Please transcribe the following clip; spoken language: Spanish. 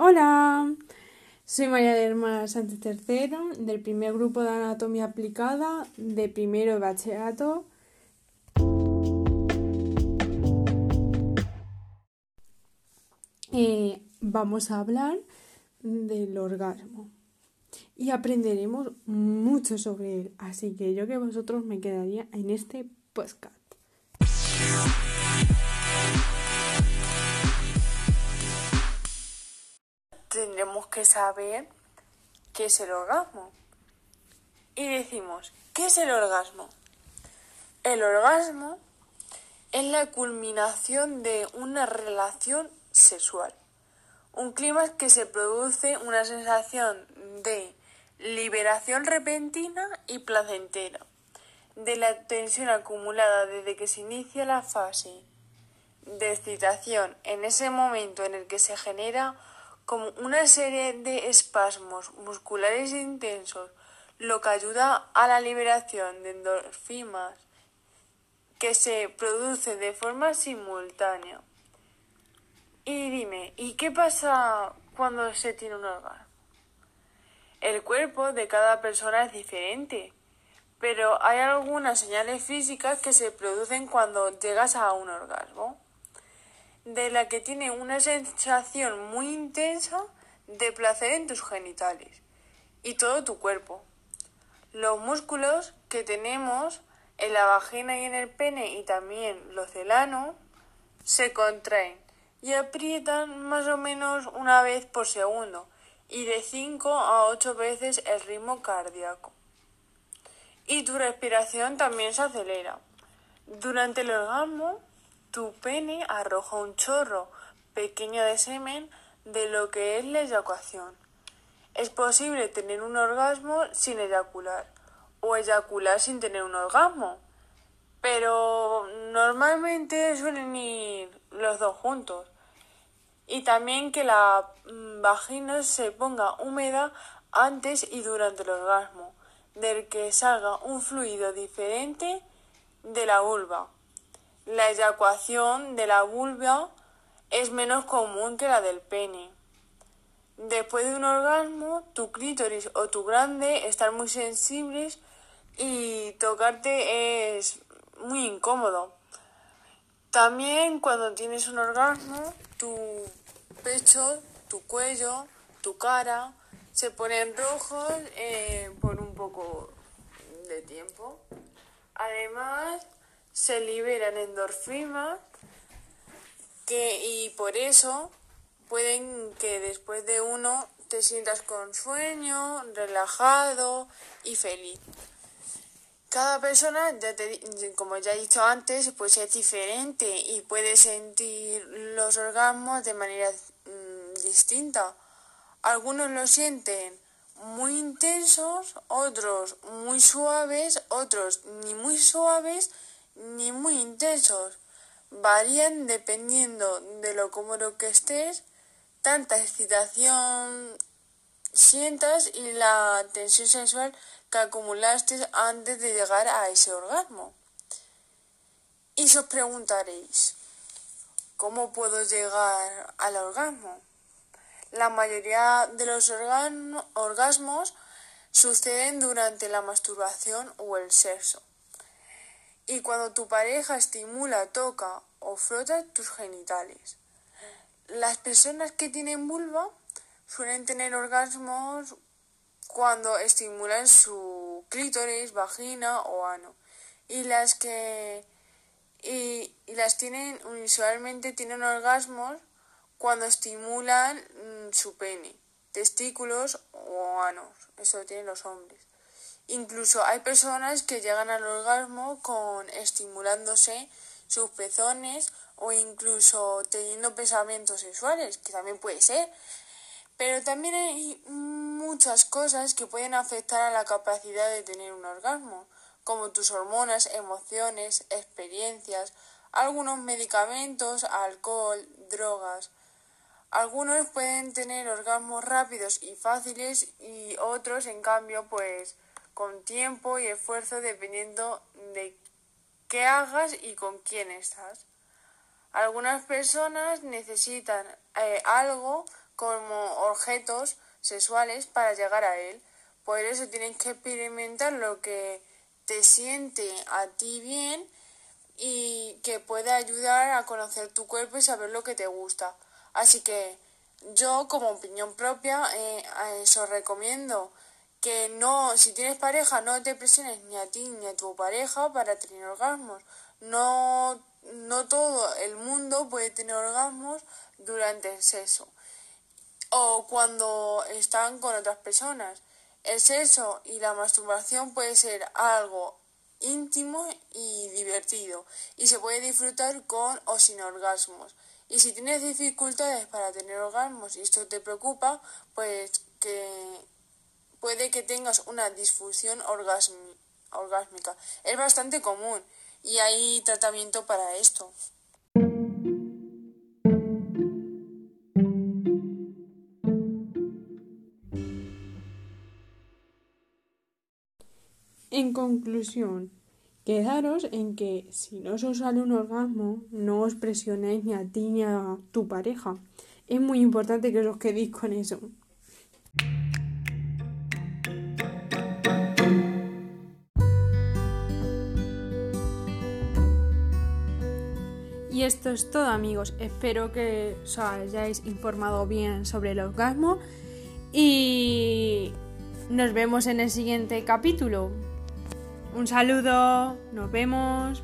Hola, soy María del Mar Sánchez Tercero, del primer grupo de Anatomía Aplicada, de primero de bachillerato. Eh, vamos a hablar del orgasmo y aprenderemos mucho sobre él, así que yo que vosotros me quedaría en este podcast. Tendremos que saber qué es el orgasmo. Y decimos, ¿qué es el orgasmo? El orgasmo es la culminación de una relación sexual. Un clima que se produce una sensación de liberación repentina y placentera de la tensión acumulada desde que se inicia la fase de excitación en ese momento en el que se genera como una serie de espasmos musculares intensos, lo que ayuda a la liberación de endorfinas que se produce de forma simultánea. Y dime, ¿y qué pasa cuando se tiene un orgasmo? El cuerpo de cada persona es diferente, pero hay algunas señales físicas que se producen cuando llegas a un orgasmo de la que tiene una sensación muy intensa de placer en tus genitales y todo tu cuerpo. Los músculos que tenemos en la vagina y en el pene y también los del ano se contraen y aprietan más o menos una vez por segundo y de 5 a 8 veces el ritmo cardíaco. Y tu respiración también se acelera. Durante el orgasmo tu pene arroja un chorro pequeño de semen de lo que es la eyaculación. Es posible tener un orgasmo sin eyacular o eyacular sin tener un orgasmo, pero normalmente suelen ir los dos juntos. Y también que la mm, vagina se ponga húmeda antes y durante el orgasmo, del que salga un fluido diferente de la vulva la eyaculación de la vulva es menos común que la del pene. Después de un orgasmo, tu clítoris o tu grande están muy sensibles y tocarte es muy incómodo. También cuando tienes un orgasmo, tu pecho, tu cuello, tu cara se ponen rojos eh, por un poco de tiempo. Además, se liberan endorfinas que, y por eso pueden que después de uno te sientas con sueño, relajado y feliz. Cada persona, ya como ya he dicho antes, pues es diferente y puede sentir los orgasmos de manera mm, distinta. Algunos lo sienten muy intensos, otros muy suaves, otros ni muy suaves ni muy intensos. Varían dependiendo de lo cómodo que estés, tanta excitación sientas y la tensión sexual que acumulaste antes de llegar a ese orgasmo. Y os preguntaréis, ¿cómo puedo llegar al orgasmo? La mayoría de los orgasmos suceden durante la masturbación o el sexo y cuando tu pareja estimula, toca o frota tus genitales. Las personas que tienen vulva suelen tener orgasmos cuando estimulan su clítoris, vagina o ano. Y las que y, las tienen usualmente tienen orgasmos cuando estimulan mm, su pene, testículos o anos. Eso lo tienen los hombres. Incluso hay personas que llegan al orgasmo con estimulándose sus pezones o incluso teniendo pensamientos sexuales, que también puede ser. Pero también hay muchas cosas que pueden afectar a la capacidad de tener un orgasmo, como tus hormonas, emociones, experiencias, algunos medicamentos, alcohol, drogas. Algunos pueden tener orgasmos rápidos y fáciles y otros, en cambio, pues con tiempo y esfuerzo dependiendo de qué hagas y con quién estás. Algunas personas necesitan eh, algo como objetos sexuales para llegar a él. Por eso tienes que experimentar lo que te siente a ti bien y que puede ayudar a conocer tu cuerpo y saber lo que te gusta. Así que yo como opinión propia eh, eso recomiendo que no, si tienes pareja, no te presiones ni a ti ni a tu pareja para tener orgasmos. No, no todo el mundo puede tener orgasmos durante el sexo o cuando están con otras personas. El sexo y la masturbación puede ser algo íntimo y divertido y se puede disfrutar con o sin orgasmos. Y si tienes dificultades para tener orgasmos y esto te preocupa, pues que puede que tengas una disfunción orgásmica. Es bastante común y hay tratamiento para esto. En conclusión, quedaros en que si no os sale un orgasmo, no os presionéis ni a ti ni a tu pareja. Es muy importante que os quedéis con eso. Esto es todo amigos, espero que os hayáis informado bien sobre el orgasmo y nos vemos en el siguiente capítulo. Un saludo, nos vemos.